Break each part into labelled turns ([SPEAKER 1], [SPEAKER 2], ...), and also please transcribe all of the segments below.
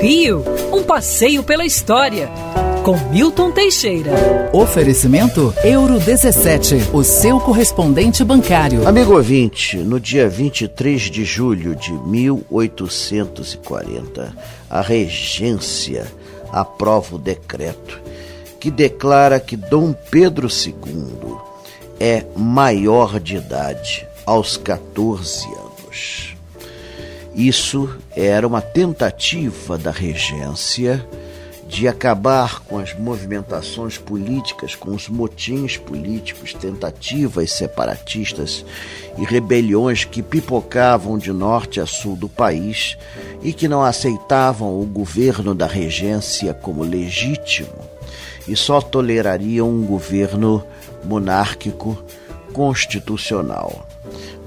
[SPEAKER 1] Rio, um passeio pela história. Com Milton Teixeira.
[SPEAKER 2] Oferecimento Euro 17, o seu correspondente bancário.
[SPEAKER 3] Amigo ouvinte, no dia 23 de julho de 1840, a regência aprova o decreto que declara que Dom Pedro II é maior de idade aos 14 anos. Isso era uma tentativa da regência de acabar com as movimentações políticas, com os motins políticos, tentativas separatistas e rebeliões que pipocavam de norte a sul do país e que não aceitavam o governo da regência como legítimo e só tolerariam um governo monárquico constitucional.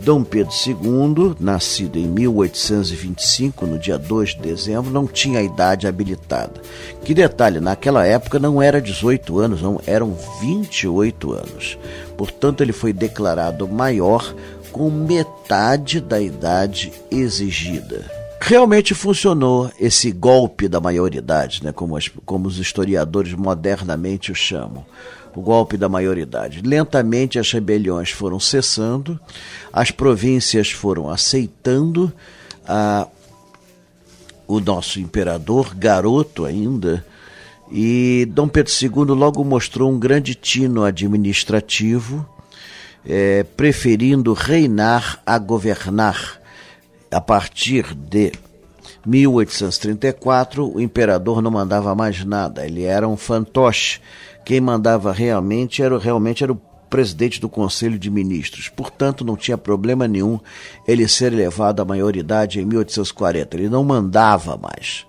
[SPEAKER 3] Dom Pedro II, nascido em 1825, no dia 2 de dezembro, não tinha a idade habilitada. Que detalhe, naquela época não era 18 anos, não, eram 28 anos. Portanto, ele foi declarado maior com metade da idade exigida. Realmente funcionou esse golpe da maioridade, né, como, as, como os historiadores modernamente o chamam o golpe da maioridade. Lentamente as rebeliões foram cessando, as províncias foram aceitando o nosso imperador, garoto ainda, e Dom Pedro II logo mostrou um grande tino administrativo, é, preferindo reinar a governar. A partir de 1834, o imperador não mandava mais nada, ele era um fantoche quem mandava realmente era, realmente era o presidente do Conselho de Ministros. Portanto, não tinha problema nenhum ele ser elevado à maioridade em 1840. Ele não mandava mais.